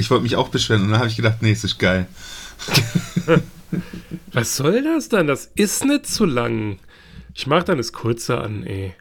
Ich wollte mich auch beschweren und dann habe ich gedacht, nee, es ist geil. Was soll das dann? Das ist nicht zu lang. Ich mach dann das kurze an, ey.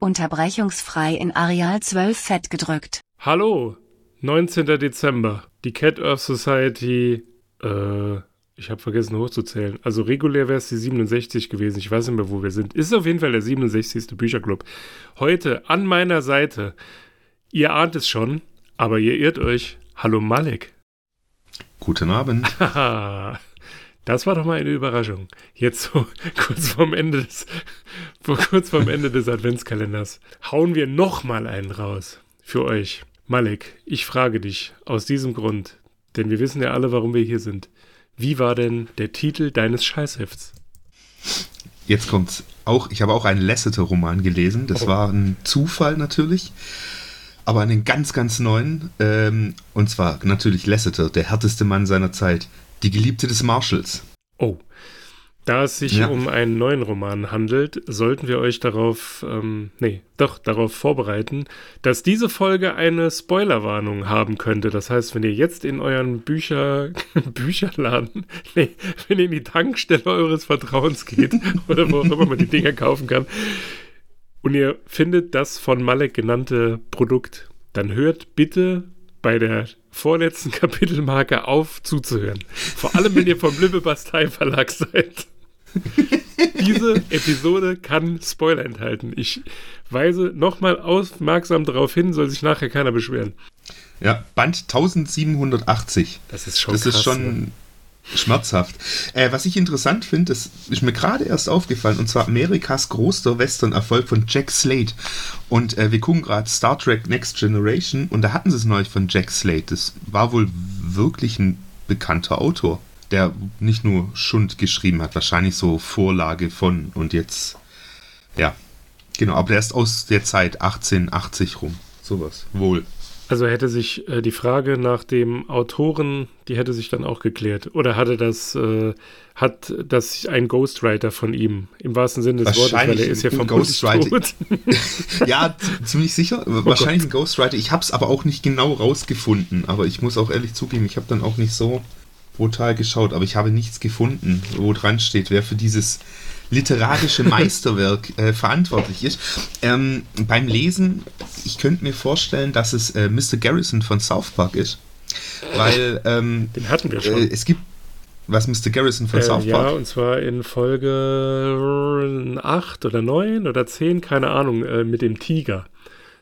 Unterbrechungsfrei in Areal 12 fett gedrückt. Hallo, 19. Dezember. Die Cat Earth Society, äh, ich habe vergessen hochzuzählen. Also regulär wäre es die 67 gewesen. Ich weiß nicht mehr, wo wir sind. Ist auf jeden Fall der 67. Bücherclub. Heute an meiner Seite. Ihr ahnt es schon, aber ihr irrt euch. Hallo Malik. Guten Abend. Das war doch mal eine Überraschung. Jetzt so kurz vorm Ende des, kurz vorm Ende des Adventskalenders hauen wir noch mal einen raus für euch. Malik, ich frage dich aus diesem Grund, denn wir wissen ja alle, warum wir hier sind. Wie war denn der Titel deines Scheißhefts? Jetzt kommt's auch. Ich habe auch einen Lasseter-Roman gelesen. Das oh. war ein Zufall natürlich aber einen ganz, ganz neuen. Ähm, und zwar natürlich Lasseter, der härteste Mann seiner Zeit. Die Geliebte des Marshalls. Oh. Da es sich ja. um einen neuen Roman handelt, sollten wir euch darauf, ähm, nee, doch, darauf vorbereiten, dass diese Folge eine Spoilerwarnung haben könnte. Das heißt, wenn ihr jetzt in euren Bücher, Bücherladen, nee, wenn ihr in die Tankstelle eures Vertrauens geht oder wo auch immer man die Dinger kaufen kann und ihr findet das von Malek genannte Produkt, dann hört bitte bei der vorletzten Kapitelmarke auf zuzuhören. Vor allem, wenn ihr vom Lippe Bastei Verlag seid. Diese Episode kann Spoiler enthalten. Ich weise nochmal aufmerksam darauf hin, soll sich nachher keiner beschweren. Ja, Band 1780. Das ist schon Das krass, ist schon, ne? Schmerzhaft. Äh, was ich interessant finde, das ist mir gerade erst aufgefallen, und zwar Amerikas größter Western-Erfolg von Jack Slade. Und äh, wir gucken gerade Star Trek Next Generation und da hatten sie es neulich von Jack Slade. Das war wohl wirklich ein bekannter Autor, der nicht nur Schund geschrieben hat, wahrscheinlich so Vorlage von und jetzt, ja, genau, aber der ist aus der Zeit 1880 rum. Sowas. Wohl. Also hätte sich äh, die Frage nach dem Autoren, die hätte sich dann auch geklärt. Oder hatte das, äh, hat das ein Ghostwriter von ihm, im wahrsten Sinne des Wortes, weil er ist ja vom Ghostwriter. ja, ziemlich sicher. Oh wahrscheinlich Gott. ein Ghostwriter. Ich habe es aber auch nicht genau rausgefunden. Aber ich muss auch ehrlich zugeben, ich habe dann auch nicht so brutal geschaut. Aber ich habe nichts gefunden, wo dran steht, wer für dieses literarische Meisterwerk äh, verantwortlich ist. Ähm, beim Lesen, ich könnte mir vorstellen, dass es äh, Mr. Garrison von South Park ist. Weil ähm, den hatten wir schon. Äh, es gibt was Mr. Garrison von äh, South Park? Ja, und zwar in Folge 8 oder 9 oder 10, keine Ahnung, äh, mit dem Tiger.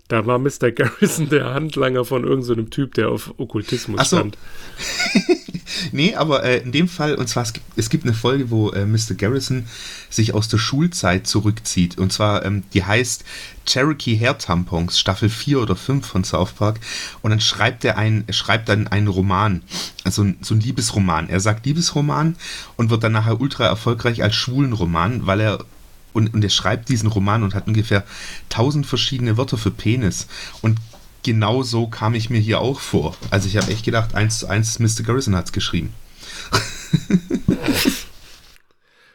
Da war Mr. Garrison der Handlanger von irgendeinem so Typ, der auf Okkultismus Ach so. stand. nee, aber äh, in dem Fall, und zwar es gibt, es gibt eine Folge, wo äh, Mr. Garrison sich aus der Schulzeit zurückzieht. Und zwar, ähm, die heißt Cherokee Hair Tampons, Staffel 4 oder 5 von South Park. Und dann schreibt er ein, er schreibt dann einen Roman, also so ein Liebesroman. Er sagt Liebesroman und wird dann nachher ultra erfolgreich als Schwulenroman, weil er und, und er schreibt diesen Roman und hat ungefähr tausend verschiedene Wörter für Penis. Und genau so kam ich mir hier auch vor. Also ich habe echt gedacht, eins zu eins, Mr. Garrison hat es geschrieben.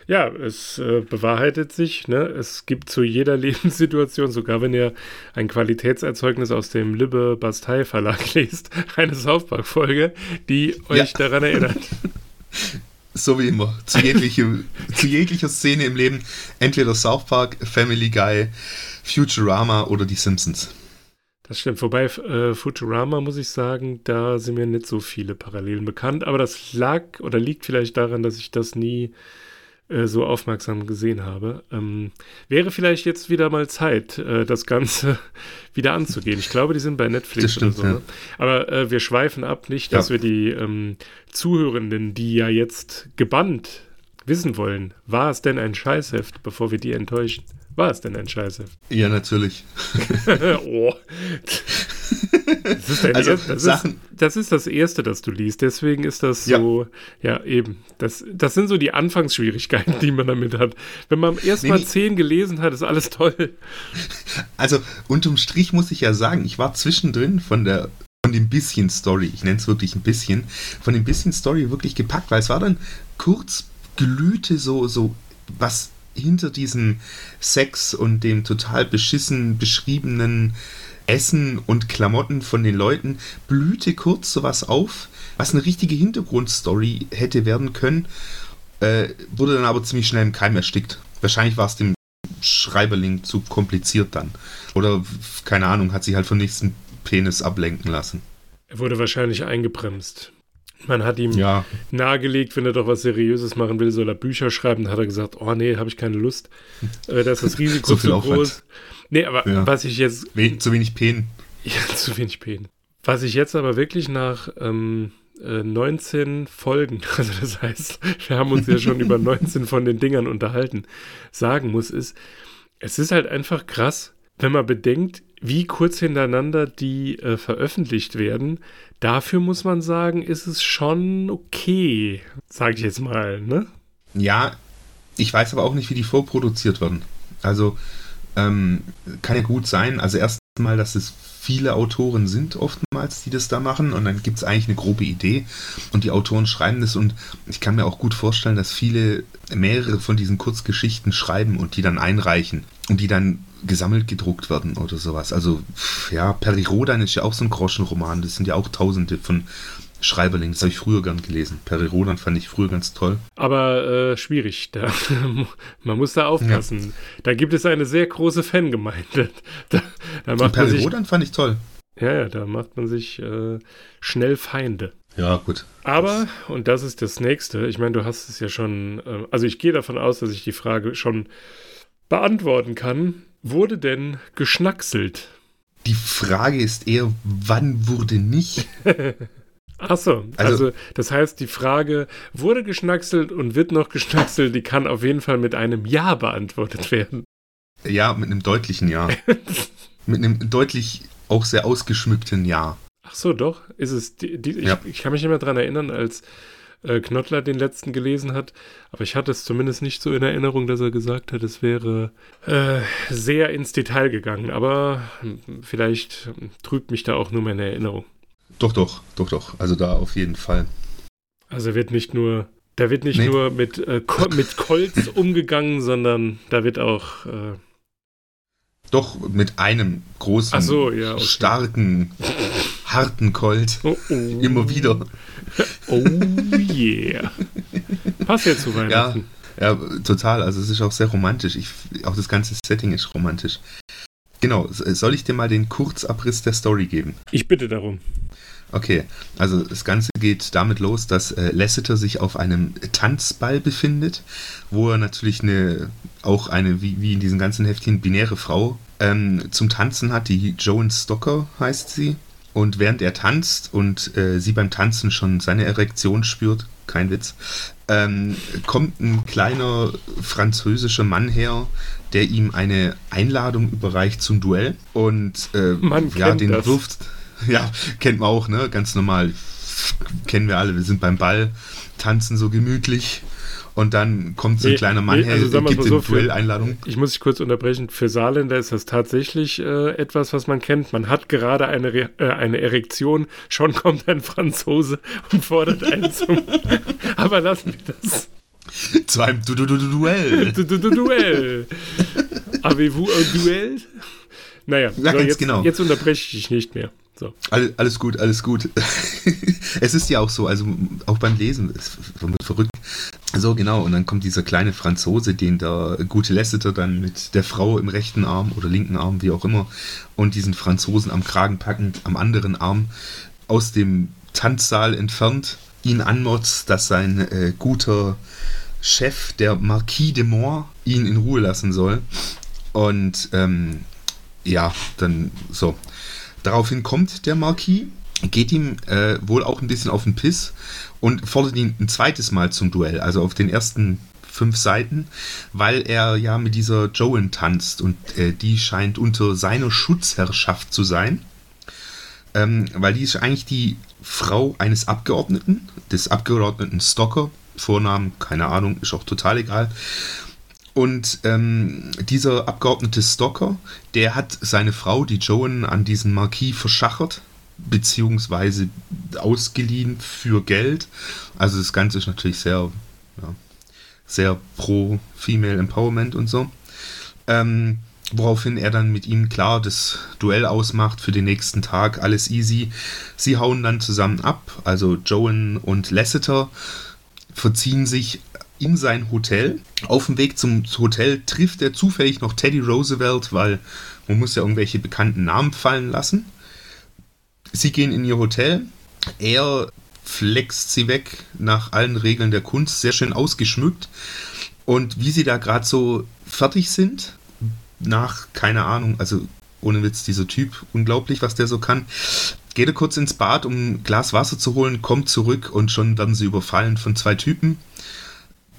ja, es äh, bewahrheitet sich. Ne? Es gibt zu jeder Lebenssituation, sogar wenn ihr ein Qualitätserzeugnis aus dem Libbe Bastei Verlag lest, eine South Folge, die euch ja. daran erinnert. So wie immer. Zu, jeglichem, zu jeglicher Szene im Leben. Entweder South Park, Family Guy, Futurama oder die Simpsons. Das stimmt. Wobei äh, Futurama, muss ich sagen, da sind mir nicht so viele Parallelen bekannt. Aber das lag oder liegt vielleicht daran, dass ich das nie äh, so aufmerksam gesehen habe. Ähm, wäre vielleicht jetzt wieder mal Zeit, äh, das Ganze wieder anzugehen. Ich glaube, die sind bei Netflix stimmt, oder so. Ja. Ne? Aber äh, wir schweifen ab, nicht, dass ja. wir die ähm, Zuhörenden, die ja jetzt gebannt wissen wollen, war es denn ein Scheißheft, bevor wir die enttäuschen? War es denn ein Scheißheft? Ja, natürlich. oh. Das ist, also, erst, das, Sachen, ist, das ist das Erste, das du liest. Deswegen ist das so, ja, ja eben. Das, das sind so die Anfangsschwierigkeiten, die man damit hat. Wenn man erst nee, mal zehn gelesen hat, ist alles toll. Also unterm Strich muss ich ja sagen, ich war zwischendrin von der von dem bisschen Story, ich nenne es wirklich ein bisschen, von dem bisschen Story wirklich gepackt, weil es war dann kurz glühte so, so was hinter diesem Sex und dem total beschissen beschriebenen Essen und Klamotten von den Leuten blühte kurz sowas auf, was eine richtige Hintergrundstory hätte werden können, äh, wurde dann aber ziemlich schnell im Keim erstickt. Wahrscheinlich war es dem Schreiberling zu kompliziert dann. Oder, keine Ahnung, hat sich halt vom nächsten Penis ablenken lassen. Er wurde wahrscheinlich eingebremst. Man hat ihm ja. nahegelegt, wenn er doch was Seriöses machen will, soll er Bücher schreiben. Dann hat er gesagt, oh nee, habe ich keine Lust. Äh, da ist das Risiko so zu groß. Nee, aber ja. was ich jetzt... We zu wenig Pen. Ja, zu wenig Pen. Was ich jetzt aber wirklich nach ähm, äh, 19 Folgen, also das heißt, wir haben uns ja schon über 19 von den Dingern unterhalten, sagen muss, ist, es ist halt einfach krass, wenn man bedenkt, wie kurz hintereinander die äh, veröffentlicht werden, dafür muss man sagen, ist es schon okay, sage ich jetzt mal, ne? Ja, ich weiß aber auch nicht, wie die vorproduziert werden. Also ähm, kann ja gut sein. Also erstmal, dass es viele Autoren sind oftmals, die das da machen und dann gibt es eigentlich eine grobe Idee und die Autoren schreiben das und ich kann mir auch gut vorstellen, dass viele mehrere von diesen Kurzgeschichten schreiben und die dann einreichen und die dann gesammelt gedruckt werden oder sowas. Also ja, Peri Rodan ist ja auch so ein Groschenroman, das sind ja auch tausende von Schreiberling, das habe ich früher gern gelesen. Peri Rodan fand ich früher ganz toll. Aber äh, schwierig, da, man muss da aufpassen. Ja. Da gibt es eine sehr große Fangemeinde. Da, da macht Peri sich, Rodan fand ich toll. Ja, ja, da macht man sich äh, schnell Feinde. Ja, gut. Aber, und das ist das nächste, ich meine, du hast es ja schon, äh, also ich gehe davon aus, dass ich die Frage schon beantworten kann. Wurde denn geschnackselt? Die Frage ist eher, wann wurde nicht? Ach so, also, also, das heißt, die Frage wurde geschnackselt und wird noch geschnackselt, die kann auf jeden Fall mit einem Ja beantwortet werden. Ja, mit einem deutlichen Ja. mit einem deutlich auch sehr ausgeschmückten Ja. Ach so, doch. Ist es. Die, die, ja. ich, ich, kann mich mehr daran erinnern, als äh, Knottler den letzten gelesen hat, aber ich hatte es zumindest nicht so in Erinnerung, dass er gesagt hat, es wäre äh, sehr ins Detail gegangen. Aber hm, vielleicht trübt mich da auch nur meine Erinnerung. Doch, doch, doch, doch. Also da auf jeden Fall. Also wird nicht nur, da wird nicht nee. nur mit, äh, mit Colts umgegangen, sondern da wird auch. Äh, doch, mit einem großen, so, ja, okay. starken, harten Colt. Oh, oh. Immer wieder. Oh yeah. Passt ja zu Weihnachten. Ja, ja, total. Also es ist auch sehr romantisch. Ich, auch das ganze Setting ist romantisch. Genau, soll ich dir mal den Kurzabriss der Story geben? Ich bitte darum. Okay, also das Ganze geht damit los, dass äh, Lasseter sich auf einem Tanzball befindet, wo er natürlich eine, auch eine, wie, wie in diesen ganzen Heftchen, binäre Frau ähm, zum Tanzen hat, die Joan Stocker heißt sie. Und während er tanzt und äh, sie beim Tanzen schon seine Erektion spürt, kein Witz, ähm, kommt ein kleiner französischer Mann her, der ihm eine Einladung überreicht zum Duell und äh, ja, den das. wirft Ja, kennt man auch, ne? Ganz normal. Kennen wir alle. Wir sind beim Ball, tanzen so gemütlich. Und dann kommt so ein nee, kleiner Mann nee, also her, gibt so, Duell-Einladung. Ich muss dich kurz unterbrechen. Für Saarländer ist das tatsächlich äh, etwas, was man kennt. Man hat gerade eine, Re äh, eine Erektion, schon kommt ein Franzose und fordert einen zum. Aber lassen wir das. Zu einem du du du Duell. du du du Duell. Avez-vous un Duell? Naja, ja, so, jetzt, genau. jetzt unterbreche ich dich nicht mehr. So. All, alles gut, alles gut. es ist ja auch so, also auch beim Lesen, es wird verrückt. So, genau, und dann kommt dieser kleine Franzose, den der gute Lasseter dann mit der Frau im rechten Arm oder linken Arm, wie auch immer, und diesen Franzosen am Kragen packend am anderen Arm aus dem Tanzsaal entfernt, ihn anmotzt, dass sein äh, guter Chef, der Marquis de Moore, ihn in Ruhe lassen soll. Und ähm, ja, dann so. Daraufhin kommt der Marquis, geht ihm äh, wohl auch ein bisschen auf den Piss und fordert ihn ein zweites Mal zum Duell, also auf den ersten fünf Seiten, weil er ja mit dieser Joan tanzt und äh, die scheint unter seiner Schutzherrschaft zu sein. ähm, weil die ist eigentlich die Frau eines Abgeordneten, des Abgeordneten Stocker. Vornamen, keine Ahnung, ist auch total egal. Und ähm, dieser Abgeordnete Stocker, der hat seine Frau, die Joan, an diesen Marquis verschachert, beziehungsweise ausgeliehen für Geld. Also das Ganze ist natürlich sehr, ja, sehr pro Female Empowerment und so. Ähm, woraufhin er dann mit ihm klar das Duell ausmacht für den nächsten Tag, alles easy. Sie hauen dann zusammen ab, also Joan und Lasseter verziehen sich in sein Hotel. Auf dem Weg zum Hotel trifft er zufällig noch Teddy Roosevelt, weil man muss ja irgendwelche bekannten Namen fallen lassen. Sie gehen in ihr Hotel. Er flext sie weg nach allen Regeln der Kunst, sehr schön ausgeschmückt. Und wie sie da gerade so fertig sind, nach, keine Ahnung, also ohne Witz, dieser Typ, unglaublich, was der so kann, geht er kurz ins Bad, um ein Glas Wasser zu holen, kommt zurück und schon werden sie überfallen von zwei Typen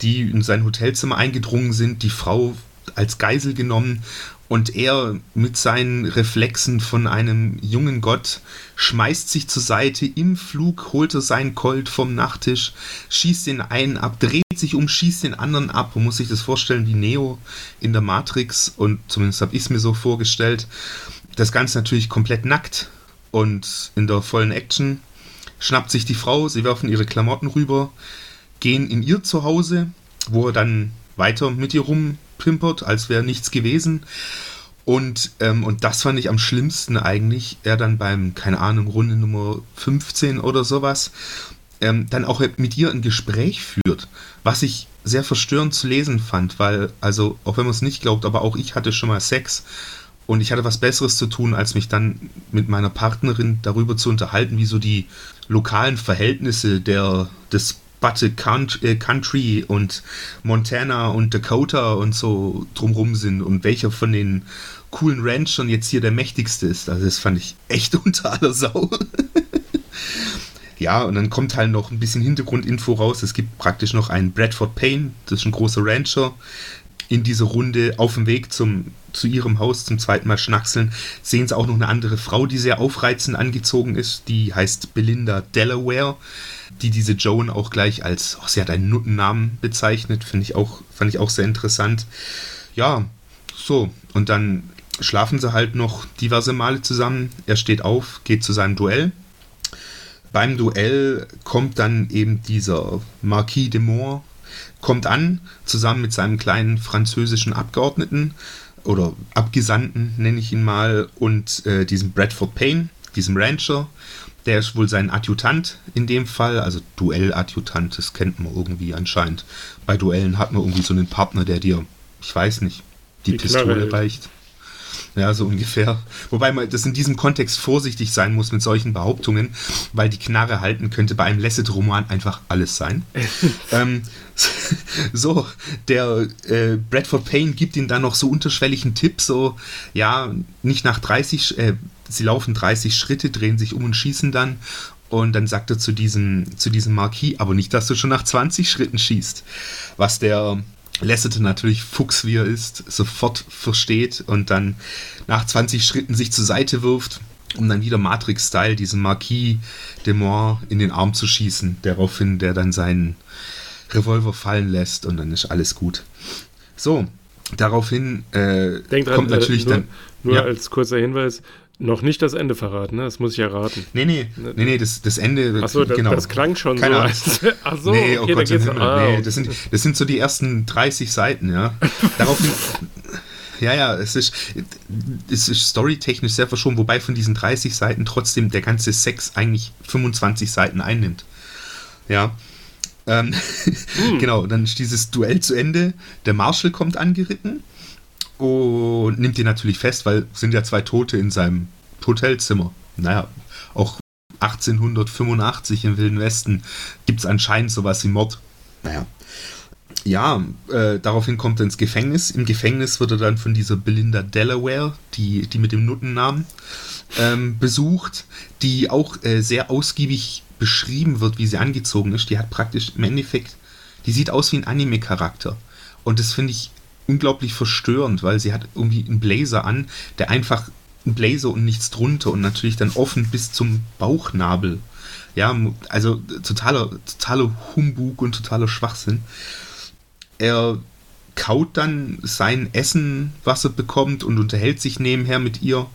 die in sein Hotelzimmer eingedrungen sind, die Frau als Geisel genommen und er mit seinen Reflexen von einem jungen Gott schmeißt sich zur Seite, im Flug holt er seinen Colt vom Nachttisch, schießt den einen ab, dreht sich um, schießt den anderen ab. Man muss sich das vorstellen wie Neo in der Matrix und zumindest habe ich es mir so vorgestellt. Das Ganze natürlich komplett nackt und in der vollen Action schnappt sich die Frau, sie werfen ihre Klamotten rüber, gehen in ihr Zuhause, wo er dann weiter mit ihr rumpimpert, als wäre nichts gewesen. Und, ähm, und das fand ich am schlimmsten eigentlich. Er dann beim, keine Ahnung, Runde Nummer 15 oder sowas, ähm, dann auch mit ihr ein Gespräch führt, was ich sehr verstörend zu lesen fand, weil, also, auch wenn man es nicht glaubt, aber auch ich hatte schon mal Sex und ich hatte was Besseres zu tun, als mich dann mit meiner Partnerin darüber zu unterhalten, wie so die lokalen Verhältnisse der, des Butte äh, Country und Montana und Dakota und so drumrum sind und welcher von den coolen Ranchern jetzt hier der mächtigste ist. Also das fand ich echt unter aller Sau. ja, und dann kommt halt noch ein bisschen Hintergrundinfo raus. Es gibt praktisch noch einen Bradford Payne, das ist ein großer Rancher. In dieser Runde auf dem Weg zum, zu ihrem Haus zum zweiten Mal schnackseln, sehen sie auch noch eine andere Frau, die sehr aufreizend angezogen ist. Die heißt Belinda Delaware die diese Joan auch gleich als, oh, sie hat einen Nuttennamen bezeichnet, finde ich auch, fand ich auch sehr interessant. Ja, so, und dann schlafen sie halt noch diverse Male zusammen. Er steht auf, geht zu seinem Duell. Beim Duell kommt dann eben dieser Marquis de Moore, kommt an, zusammen mit seinem kleinen französischen Abgeordneten oder Abgesandten, nenne ich ihn mal, und äh, diesem Bradford Payne, diesem Rancher. Der ist wohl sein Adjutant in dem Fall, also Duelladjutant, das kennt man irgendwie anscheinend. Bei Duellen hat man irgendwie so einen Partner, der dir, ich weiß nicht, die, die Pistole reicht. Ja, so ungefähr. Wobei man das in diesem Kontext vorsichtig sein muss mit solchen Behauptungen, weil die Knarre halten könnte bei einem Lasset-Roman einfach alles sein. ähm, so, der äh, Bradford Payne gibt ihm dann noch so unterschwelligen Tipp, so, ja, nicht nach 30, äh, sie laufen 30 Schritte, drehen sich um und schießen dann. Und dann sagt er zu diesem, zu diesem Marquis, aber nicht, dass du schon nach 20 Schritten schießt. Was der Lasseter natürlich Fuchs wie er ist, sofort versteht und dann nach 20 Schritten sich zur Seite wirft, um dann wieder Matrix-Style diesen Marquis de Moore in den Arm zu schießen. Daraufhin der dann seinen Revolver fallen lässt und dann ist alles gut. So, daraufhin äh, Denk kommt dran, natürlich äh, nur, dann. Nur ja. als kurzer Hinweis, noch nicht das Ende verraten, ne? Das muss ich erraten. Nee, nee, nee, nee, das, das Ende. Achso, das, genau. das klang schon Keine so. Als, Achso, nee, okay, oh Gott, geht's, ah, nee, das, sind, das sind so die ersten 30 Seiten, ja. Daraufhin. ja, ja, es ist, es ist storytechnisch sehr verschoben, wobei von diesen 30 Seiten trotzdem der ganze Sex eigentlich 25 Seiten einnimmt. Ja. Ähm, hm. genau, dann ist dieses Duell zu Ende. Der Marshall kommt angeritten und nimmt ihn natürlich fest, weil es sind ja zwei Tote in seinem Hotelzimmer. Naja, auch 1885 im Wilden Westen gibt es anscheinend sowas wie Mord. Naja. Ja, äh, daraufhin kommt er ins Gefängnis. Im Gefängnis wird er dann von dieser Belinda Delaware, die, die mit dem Nuttennamen, ähm, besucht, die auch äh, sehr ausgiebig beschrieben wird, wie sie angezogen ist. Die hat praktisch im Endeffekt, die sieht aus wie ein Anime-Charakter. Und das finde ich unglaublich verstörend, weil sie hat irgendwie einen Blazer an, der einfach ein Blazer und nichts drunter und natürlich dann offen bis zum Bauchnabel. Ja, also totaler, totaler Humbug und totaler Schwachsinn. Er kaut dann sein Essen, was er bekommt und unterhält sich nebenher mit ihr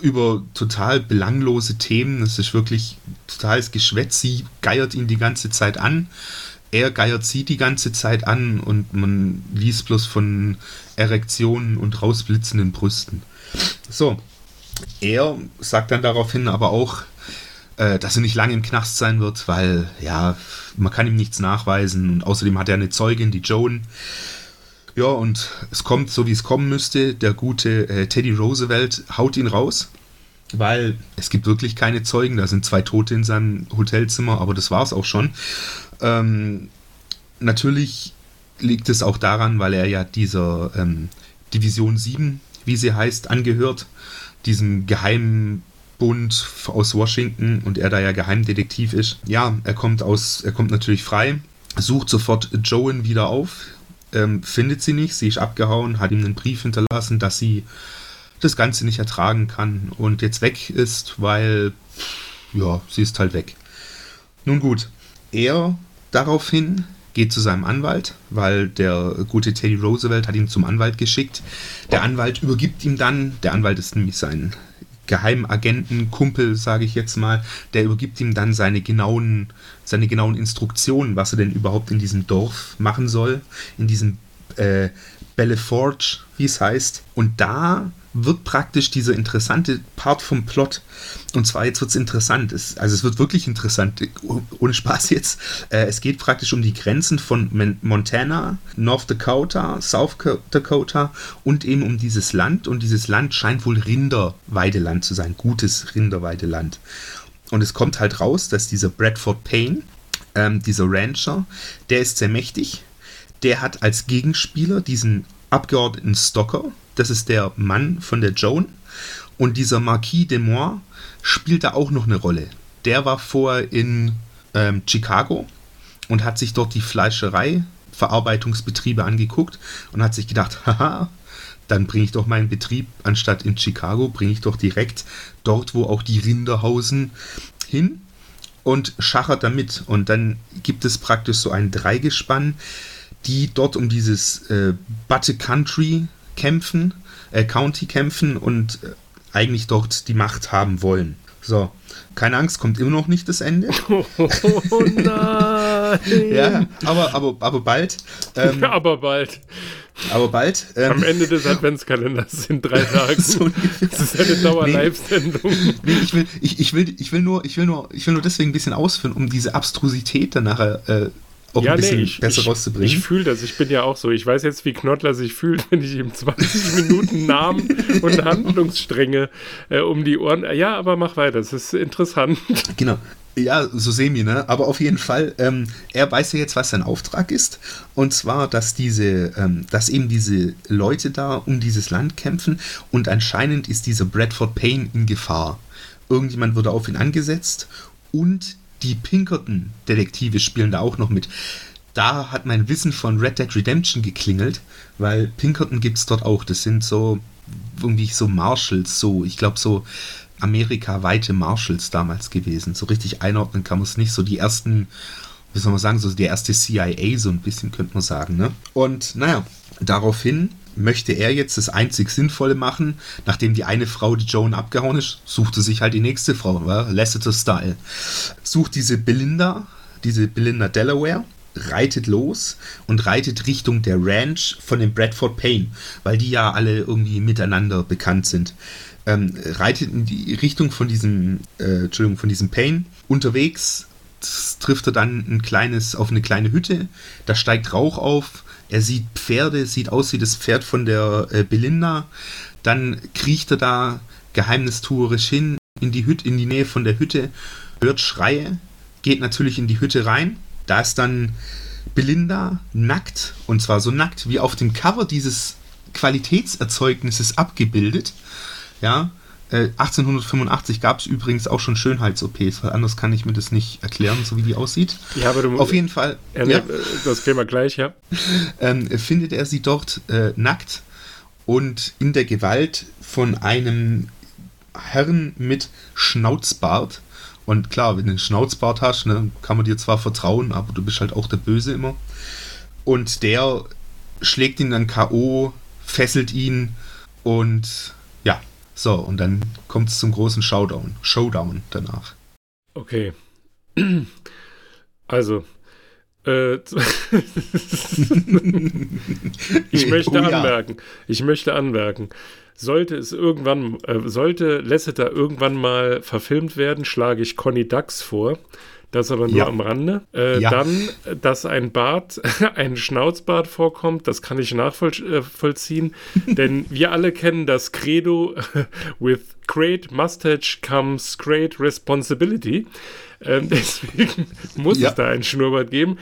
über total belanglose Themen. Es ist wirklich totales Geschwätz. Sie geiert ihn die ganze Zeit an. Er geiert sie die ganze Zeit an und man liest bloß von Erektionen und rausblitzenden Brüsten. So, er sagt dann daraufhin aber auch, äh, dass er nicht lange im Knast sein wird, weil, ja, man kann ihm nichts nachweisen und außerdem hat er eine Zeugin, die Joan. Ja, und es kommt so, wie es kommen müsste. Der gute äh, Teddy Roosevelt haut ihn raus, weil es gibt wirklich keine Zeugen. Da sind zwei Tote in seinem Hotelzimmer, aber das war es auch schon. Ähm, natürlich liegt es auch daran, weil er ja dieser ähm, Division 7, wie sie heißt, angehört, diesem geheimen Bund aus Washington und er da ja Geheimdetektiv ist. Ja, er kommt aus, er kommt natürlich frei, sucht sofort Joan wieder auf, ähm, findet sie nicht, sie ist abgehauen, hat ihm einen Brief hinterlassen, dass sie das Ganze nicht ertragen kann und jetzt weg ist, weil, ja, sie ist halt weg. Nun gut, er daraufhin geht zu seinem Anwalt, weil der gute Teddy Roosevelt hat ihn zum Anwalt geschickt. Der Anwalt übergibt ihm dann, der Anwalt ist nämlich sein Geheimagentenkumpel, sage ich jetzt mal, der übergibt ihm dann seine genauen, seine genauen Instruktionen, was er denn überhaupt in diesem Dorf machen soll, in diesem äh, Belleforge, wie es heißt. Und da wird praktisch dieser interessante Part vom Plot. Und zwar jetzt wird es interessant. Es, also es wird wirklich interessant. Ohne Spaß jetzt. Äh, es geht praktisch um die Grenzen von Montana, North Dakota, South Dakota und eben um dieses Land. Und dieses Land scheint wohl Rinderweideland zu sein. Gutes Rinderweideland. Und es kommt halt raus, dass dieser Bradford Payne, ähm, dieser Rancher, der ist sehr mächtig. Der hat als Gegenspieler diesen Abgeordneten Stocker, das ist der Mann von der Joan. Und dieser Marquis de Moore spielt da auch noch eine Rolle. Der war vorher in ähm, Chicago und hat sich dort die Fleischerei, Verarbeitungsbetriebe angeguckt und hat sich gedacht, haha, dann bringe ich doch meinen Betrieb anstatt in Chicago, bringe ich doch direkt dort, wo auch die Rinder hausen, hin und schachert damit. Und dann gibt es praktisch so ein Dreigespann, die dort um dieses äh, Butte Country kämpfen, äh, County kämpfen und äh, eigentlich dort die Macht haben wollen. So, keine Angst, kommt immer noch nicht das Ende. Oh nein! ja, aber, aber, aber bald. Ähm, ja, aber bald. Aber bald. Ähm, Am Ende des Adventskalenders sind drei Tage. so das ist eine Dauer-Live-Sendung. Nee, nee, ich, will, ich, ich, will, ich, will nur, ich, will nur, ich will nur deswegen ein bisschen ausführen, um diese Abstrusität dann nachher äh, auch ja, ein bisschen nee, ich, besser ich, rauszubringen. Ich fühle das, ich bin ja auch so. Ich weiß jetzt, wie Knottler sich fühlt, wenn ich ihm 20 Minuten Namen und Handlungsstränge äh, um die Ohren. Ja, aber mach weiter, das ist interessant. Genau. Ja, so semi, ne? Aber auf jeden Fall, ähm, er weiß ja jetzt, was sein Auftrag ist. Und zwar, dass diese, ähm, dass eben diese Leute da um dieses Land kämpfen und anscheinend ist dieser Bradford Payne in Gefahr. Irgendjemand wurde auf ihn angesetzt und die Pinkerton-Detektive spielen da auch noch mit. Da hat mein Wissen von Red Dead Redemption geklingelt, weil Pinkerton gibt es dort auch. Das sind so irgendwie so Marshals, so, ich glaube, so amerikaweite Marshals damals gewesen. So richtig einordnen kann man es nicht. So die ersten, wie soll man sagen, so der erste CIA, so ein bisschen könnte man sagen. Ne? Und naja, daraufhin möchte er jetzt das einzig Sinnvolle machen. Nachdem die eine Frau, die Joan abgehauen ist, suchte sich halt die nächste Frau, Lasseter-Style. Sucht diese Belinda, diese Belinda Delaware, reitet los und reitet Richtung der Ranch von dem Bradford Payne, weil die ja alle irgendwie miteinander bekannt sind. Ähm, reitet in die Richtung von diesem, äh, Entschuldigung, von diesem Payne. Unterwegs trifft er dann ein kleines, auf eine kleine Hütte, da steigt Rauch auf, er sieht Pferde, sieht aus wie das Pferd von der äh, Belinda. Dann kriecht er da geheimnistuerisch hin in die Hütte, in die Nähe von der Hütte, hört Schreie, geht natürlich in die Hütte rein. Da ist dann Belinda nackt und zwar so nackt wie auf dem Cover dieses Qualitätserzeugnisses abgebildet. Ja, 1885 gab es übrigens auch schon Schönheits-OPs, weil anders kann ich mir das nicht erklären, so wie die aussieht. Ja, aber du Auf jeden Fall. Ja, ja. Das Thema gleich, ja. Ähm, findet er sie dort äh, nackt und in der Gewalt von einem Herrn mit Schnauzbart. Und klar, wenn du einen Schnauzbart hast, ne, kann man dir zwar vertrauen, aber du bist halt auch der Böse immer. Und der schlägt ihn dann K.O., fesselt ihn und so, und dann kommt es zum großen Showdown, Showdown danach. Okay. Also, äh, ich möchte oh, anmerken, ja. ich möchte anmerken, sollte es irgendwann, äh, sollte Lasseter irgendwann mal verfilmt werden, schlage ich Conny Dax vor. Das aber nur ja. am Rande. Äh, ja. Dann, dass ein Bart, ein Schnauzbart vorkommt, das kann ich nachvollziehen. Äh, denn wir alle kennen das Credo: With great mustache comes great responsibility. Ähm, deswegen muss ja. es da einen Schnurrbart geben.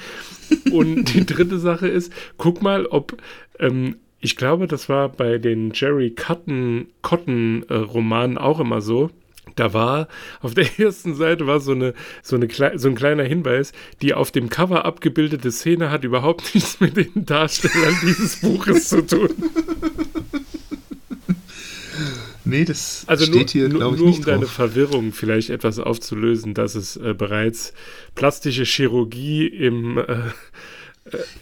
Und die dritte Sache ist, guck mal, ob ähm, ich glaube, das war bei den Jerry Cotton, Cotton äh, Romanen auch immer so. Da war auf der ersten Seite war so eine so eine so ein kleiner Hinweis, die auf dem Cover abgebildete Szene hat überhaupt nichts mit den Darstellern dieses Buches zu tun. Nee, das also steht nur, hier, glaube ich, nur, nicht um drauf. deine Verwirrung vielleicht etwas aufzulösen, dass es äh, bereits plastische Chirurgie im äh,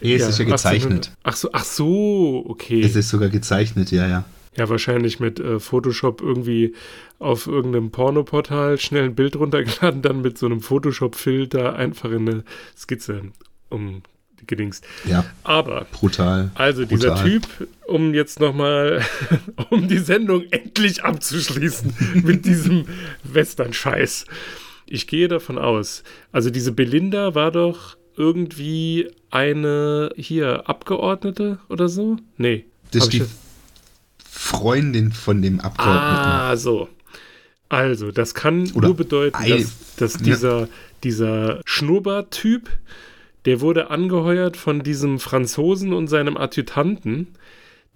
Nee, es ja, ist ja gezeichnet. ach so, ach so, okay. Es ist sogar gezeichnet, ja, ja. Ja, wahrscheinlich mit äh, Photoshop irgendwie auf irgendeinem Pornoportal schnell ein Bild runtergeladen, dann mit so einem Photoshop-Filter einfach in eine Skizze um gedingst. Ja. Aber. Brutal. Also dieser brutal. Typ, um jetzt nochmal, um die Sendung endlich abzuschließen mit diesem Western-Scheiß. Ich gehe davon aus, also diese Belinda war doch irgendwie eine hier Abgeordnete oder so? Nee. Das ist die Freundin von dem Abgeordneten. Ah, so. Also, das kann oder nur bedeuten, dass, dass dieser, ja. dieser Schnurrbart-Typ, der wurde angeheuert von diesem Franzosen und seinem Adjutanten,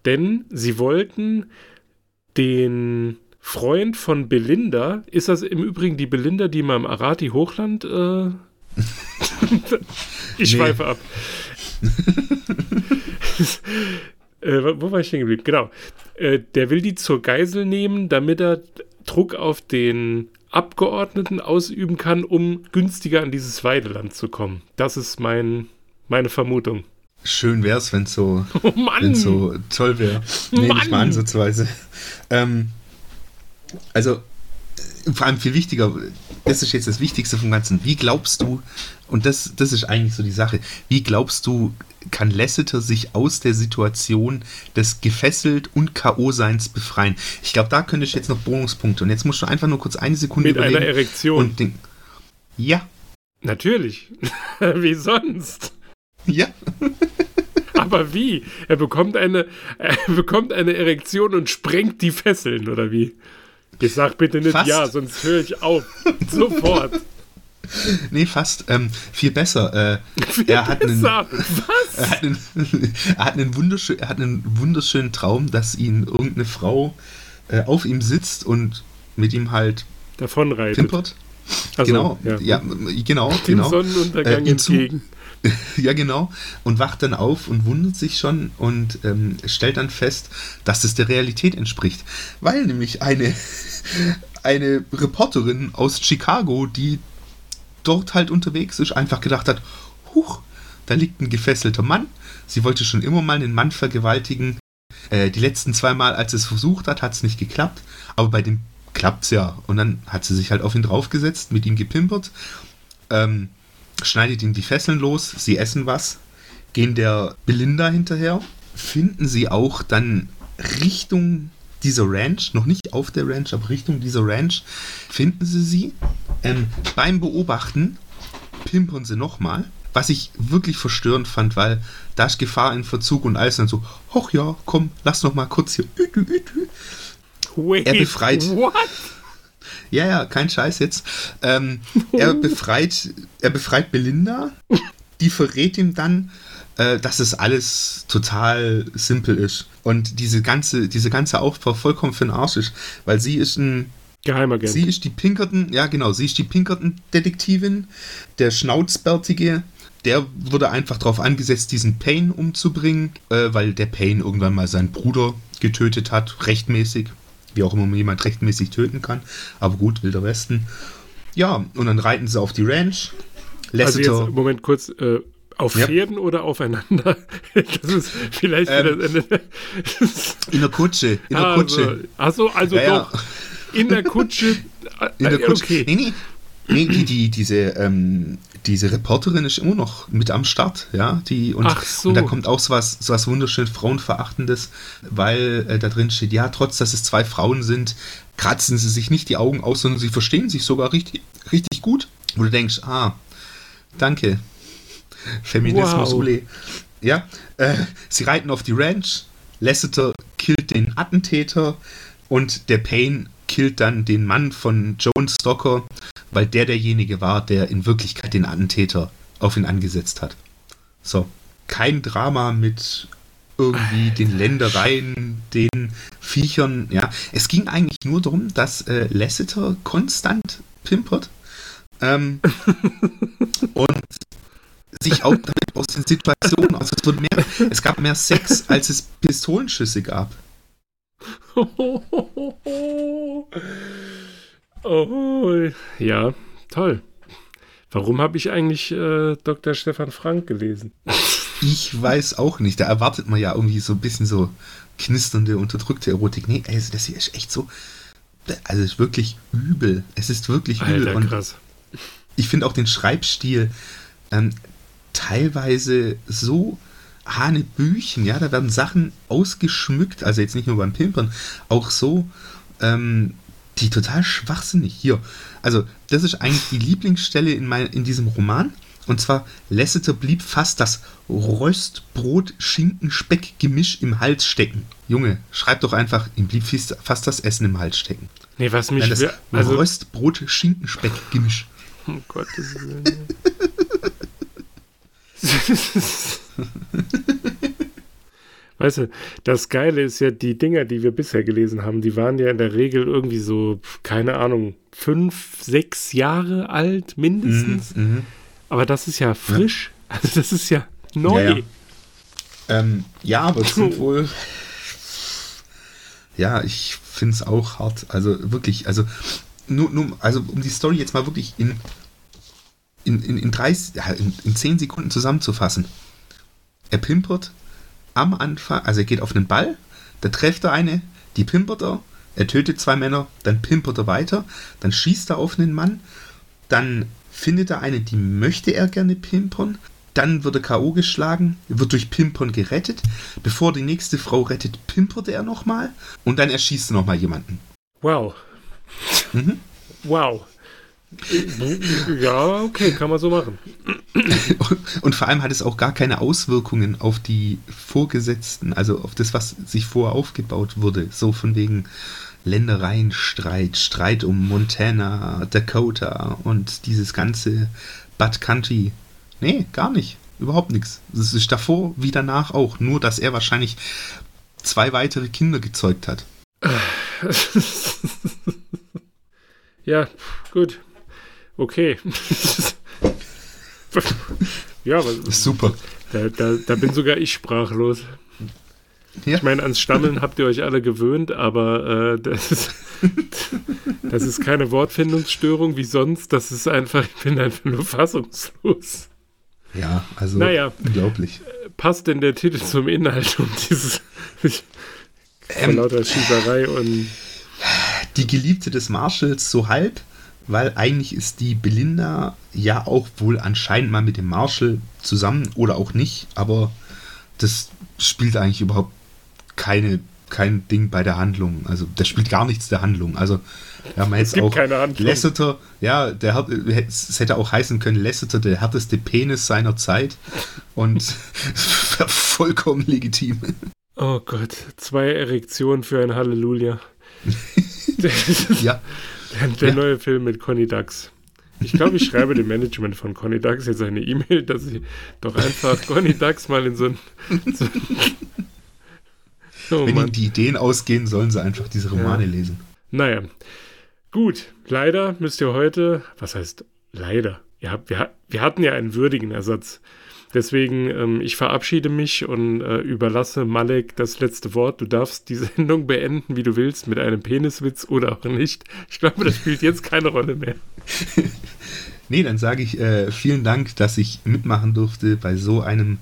denn sie wollten den Freund von Belinda, ist das im Übrigen die Belinda, die mal im Arati-Hochland äh, ich nee. schweife ab. äh, wo war ich stehen geblieben? Genau. Äh, der will die zur Geisel nehmen, damit er Druck auf den Abgeordneten ausüben kann, um günstiger an dieses Weideland zu kommen. Das ist mein, meine Vermutung. Schön wäre es, wenn es so, oh so toll wäre. Nee, Mann. nicht mal ansatzweise. Ähm, also, vor allem viel wichtiger, das ist jetzt das Wichtigste vom Ganzen. Wie glaubst du, und das, das ist eigentlich so die Sache, wie glaubst du, kann Lasseter sich aus der Situation des gefesselt und K.O.-Seins befreien? Ich glaube, da könnte ich jetzt noch Bonuspunkte. Und jetzt musst du einfach nur kurz eine Sekunde Mit einer Erektion. Und den, ja. Natürlich. wie sonst? Ja. Aber wie? Er bekommt eine, er bekommt eine Erektion und sprengt die Fesseln, oder wie? Ich sag bitte nicht fast. ja, sonst höre ich auf. Sofort. Nee, fast. Ähm, viel besser. Äh, viel er hat besser. Einen, Was? Er hat einen, er hat einen, wunderschön, er hat einen wunderschönen Traum, dass ihn irgendeine Frau äh, auf ihm sitzt und mit ihm halt davonreitet. Pimpert. Also, genau, ja. ja genau, Dem genau. Sonnenuntergang äh, entgegen. ja, genau. Und wacht dann auf und wundert sich schon und ähm, stellt dann fest, dass es der Realität entspricht. Weil nämlich eine, eine Reporterin aus Chicago, die dort halt unterwegs ist, einfach gedacht hat, huch, da liegt ein gefesselter Mann. Sie wollte schon immer mal einen Mann vergewaltigen. Äh, die letzten zwei Mal, als es versucht hat, hat es nicht geklappt. Aber bei dem klappt es ja. Und dann hat sie sich halt auf ihn draufgesetzt, mit ihm gepimpert. Ähm, schneidet ihm die Fesseln los, sie essen was, gehen der Belinda hinterher, finden sie auch dann Richtung dieser Ranch, noch nicht auf der Ranch, aber Richtung dieser Ranch, finden sie sie. Ähm, beim Beobachten pimpern sie nochmal, was ich wirklich verstörend fand, weil da ist Gefahr in Verzug und alles dann so, hoch ja, komm, lass noch mal kurz hier. Er befreit. What? Ja, ja, kein Scheiß jetzt. Ähm, er befreit, er befreit Belinda. Die verrät ihm dann, äh, dass es alles total simpel ist. Und diese ganze, diese ganze Aufbau vollkommen für den Arsch ist. Weil sie ist ein. Geheimagent. Sie ist die Pinkerton, ja genau, sie ist die Pinkerton-Detektivin. Der Schnauzbärtige, der wurde einfach darauf angesetzt, diesen Payne umzubringen, äh, weil der Payne irgendwann mal seinen Bruder getötet hat, rechtmäßig wie auch immer man jemand rechtmäßig töten kann. Aber gut, Wilder Westen. Ja, und dann reiten sie auf die Ranch. Lasseter, also jetzt, Moment kurz, äh, auf ja. Pferden oder aufeinander? Das ist vielleicht ähm, in der Kutsche. In der also, Kutsche. Achso, also ja, doch. Ja. In der Kutsche. In der Kutsche. Okay. Nee, nee. Nee, die, die, diese, ähm, diese Reporterin ist immer noch mit am Start, ja. Die, und, Ach so. und da kommt auch so was, so was wunderschön Frauenverachtendes, weil äh, da drin steht, ja, trotz dass es zwei Frauen sind, kratzen sie sich nicht die Augen aus, sondern sie verstehen sich sogar richtig, richtig gut. Wo du denkst, ah, danke. Feminismus, wow. Ule. Ja, äh, sie reiten auf die Ranch, Lasseter killt den Attentäter und der Payne killt dann den Mann von Joan Stocker, weil der derjenige war, der in Wirklichkeit den Attentäter auf ihn angesetzt hat. So, kein Drama mit irgendwie den Ländereien, den Viechern, ja. Es ging eigentlich nur darum, dass äh, Lasseter konstant pimpert ähm, und sich auch damit aus den Situationen, also es, wurde mehr, es gab mehr Sex, als es Pistolenschüsse gab. Oh, ja, toll. Warum habe ich eigentlich äh, Dr. Stefan Frank gelesen? Ich weiß auch nicht. Da erwartet man ja irgendwie so ein bisschen so knisternde, unterdrückte Erotik. Nee, also das hier ist echt so. Also ist wirklich übel. Es ist wirklich übel. Alter, und krass. Ich finde auch den Schreibstil ähm, teilweise so Hanebüchen, ja, da werden Sachen ausgeschmückt, also jetzt nicht nur beim Pimpern, auch so, ähm, die total schwachsinnig. Hier, also das ist eigentlich die Lieblingsstelle in, mein, in diesem Roman. Und zwar, Lasseter blieb fast das Röst-Brot-Schinken-Speck-Gemisch im Hals stecken. Junge, schreib doch einfach, ihm blieb fast das Essen im Hals stecken. Nee, was mich... Nein, das also, Röst-Brot-Schinken-Speck-Gemisch. Oh Gottes Willen. Weißt du, das Geile ist ja, die Dinger, die wir bisher gelesen haben, die waren ja in der Regel irgendwie so, keine Ahnung, fünf, sechs Jahre alt mindestens. Mhm, mhm. Aber das ist ja frisch. Ja. Also das ist ja neu. Ja, ja. Ähm, ja aber es sind wohl. Ja, ich finde es auch hart. Also wirklich, also nur, nur, also um die Story jetzt mal wirklich in, in, in, in, 30, ja, in, in 10 Sekunden zusammenzufassen. Er pimpert am Anfang, also er geht auf einen Ball, da trifft er eine, die pimpert er, er tötet zwei Männer, dann pimpert er weiter, dann schießt er auf einen Mann, dann findet er eine, die möchte er gerne pimpern, dann wird er K.O. geschlagen, wird durch Pimpern gerettet. Bevor die nächste Frau rettet, pimpert er nochmal und dann erschießt er nochmal jemanden. Wow. Mhm. Wow. Ja, okay, kann man so machen. Und vor allem hat es auch gar keine Auswirkungen auf die Vorgesetzten, also auf das, was sich vorher aufgebaut wurde. So von wegen Ländereienstreit, Streit um Montana, Dakota und dieses ganze Bud Country. Nee, gar nicht. Überhaupt nichts. Es ist davor wie danach auch. Nur, dass er wahrscheinlich zwei weitere Kinder gezeugt hat. ja, gut. Okay. ja, aber. Super. Da, da, da bin sogar ich sprachlos. Ja. Ich meine, ans Stammeln habt ihr euch alle gewöhnt, aber äh, das, ist, das ist keine Wortfindungsstörung wie sonst. Das ist einfach, ich bin einfach nur fassungslos. Ja, also naja, unglaublich. Passt denn der Titel zum Inhalt um dieses ähm, lauter Schießerei und. Die Geliebte des Marshalls so halb weil eigentlich ist die Belinda ja auch wohl anscheinend mal mit dem Marshall zusammen oder auch nicht, aber das spielt eigentlich überhaupt keine, kein Ding bei der Handlung. Also das spielt gar nichts der Handlung. Also wir haben jetzt auch Lasseter, ja, der es hätte auch heißen können, Lasseter, der härteste Penis seiner Zeit und vollkommen legitim. Oh Gott, zwei Erektionen für ein Halleluja. ja. Der, der ja. neue Film mit Conny Dax. Ich glaube, ich schreibe dem Management von Conny Dax jetzt eine E-Mail, dass sie doch einfach Conny Dax mal in so ein. So oh, Wenn ihnen die Ideen ausgehen, sollen sie einfach diese Romane ja. lesen. Naja. Gut, leider müsst ihr heute, was heißt leider? Ihr habt, wir, wir hatten ja einen würdigen Ersatz. Deswegen, ähm, ich verabschiede mich und äh, überlasse Malek das letzte Wort. Du darfst die Sendung beenden, wie du willst, mit einem Peniswitz oder auch nicht. Ich glaube, das spielt jetzt keine Rolle mehr. nee, dann sage ich äh, vielen Dank, dass ich mitmachen durfte bei so einem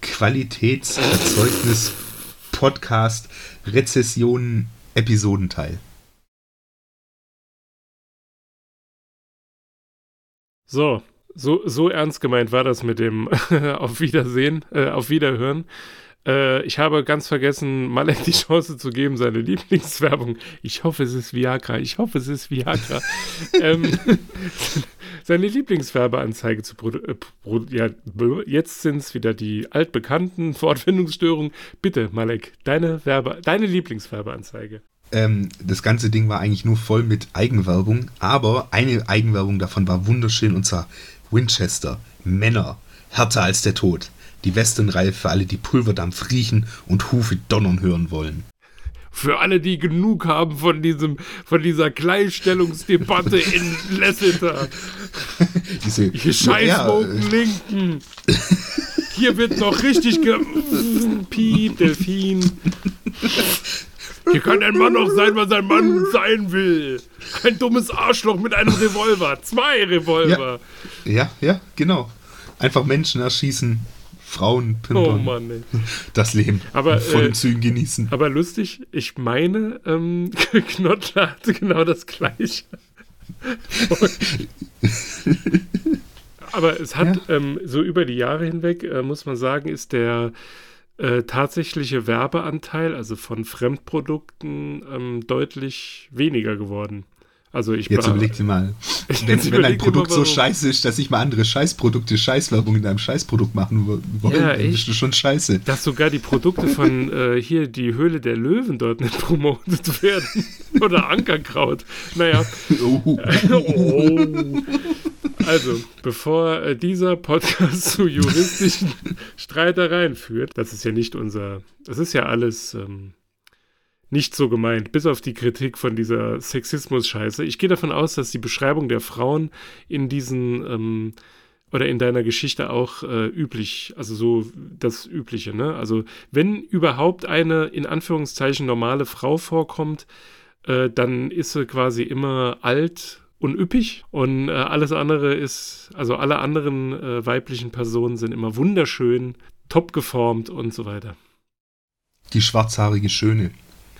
Qualitätserzeugnis Podcast Rezession Episodenteil. So, so, so ernst gemeint war das mit dem Auf Wiedersehen, äh, auf Wiederhören. Äh, ich habe ganz vergessen, Malek die Chance zu geben, seine Lieblingswerbung. Ich hoffe, es ist Viagra. Ich hoffe, es ist Viagra. ähm, seine Lieblingswerbeanzeige zu. Äh, ja, jetzt sind es wieder die altbekannten Wortfindungsstörungen. Bitte, Malek, deine, Werbe, deine Lieblingswerbeanzeige. Ähm, das ganze Ding war eigentlich nur voll mit Eigenwerbung, aber eine Eigenwerbung davon war wunderschön und zwar Winchester, Männer, härter als der Tod. Die Westernreihe für alle, die Pulverdampf riechen und Hufe donnern hören wollen. Für alle, die genug haben von diesem, von dieser Gleichstellungsdebatte in Lasseter. Diese scheißwoken Linken. Hier wird noch richtig ge... Piep, Delfin. Hier kann ein Mann auch sein, was ein Mann sein will. Ein dummes Arschloch mit einem Revolver. Zwei Revolver. Ja, ja, ja genau. Einfach Menschen erschießen, Frauen pimpern. Oh Mann, ey. Das Leben aber, vollen äh, Zügen genießen. Aber lustig, ich meine, ähm, Knottler hatte genau das Gleiche. aber es hat ja. ähm, so über die Jahre hinweg, äh, muss man sagen, ist der äh, tatsächliche Werbeanteil, also von Fremdprodukten, ähm, deutlich weniger geworden. Also ich Jetzt überleg dir mal, wenn, wenn ein Produkt mal, so scheiße ist, dass sich mal andere Scheißprodukte Scheißwerbung in einem Scheißprodukt machen wollen, ja, dann bist du schon scheiße. Dass sogar die Produkte von äh, hier die Höhle der Löwen dort nicht promotet werden. Oder Ankerkraut. Naja. Oh. oh. Also, bevor äh, dieser Podcast zu juristischen Streitereien führt, das ist ja nicht unser, das ist ja alles ähm, nicht so gemeint, bis auf die Kritik von dieser Sexismus-Scheiße. Ich gehe davon aus, dass die Beschreibung der Frauen in diesen ähm, oder in deiner Geschichte auch äh, üblich, also so das Übliche, ne? Also wenn überhaupt eine in Anführungszeichen normale Frau vorkommt, äh, dann ist sie quasi immer alt und üppig und äh, alles andere ist, also alle anderen äh, weiblichen Personen sind immer wunderschön, top geformt und so weiter. Die schwarzhaarige Schöne.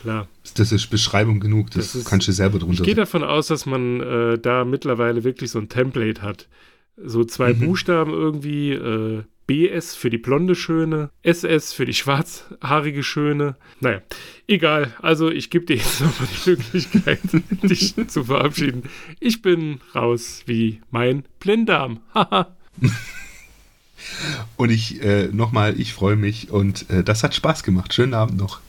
Klar. Das ist Beschreibung genug, das, das ist, kannst du selber drunter. Ich gehe davon aus, dass man äh, da mittlerweile wirklich so ein Template hat. So zwei mhm. Buchstaben irgendwie, äh, BS für die blonde Schöne, SS für die schwarzhaarige Schöne. Naja, egal. Also ich gebe dir jetzt nochmal die Möglichkeit, dich zu verabschieden. Ich bin raus wie mein Blinddarm. Haha. und ich äh, nochmal, ich freue mich und äh, das hat Spaß gemacht. Schönen Abend noch.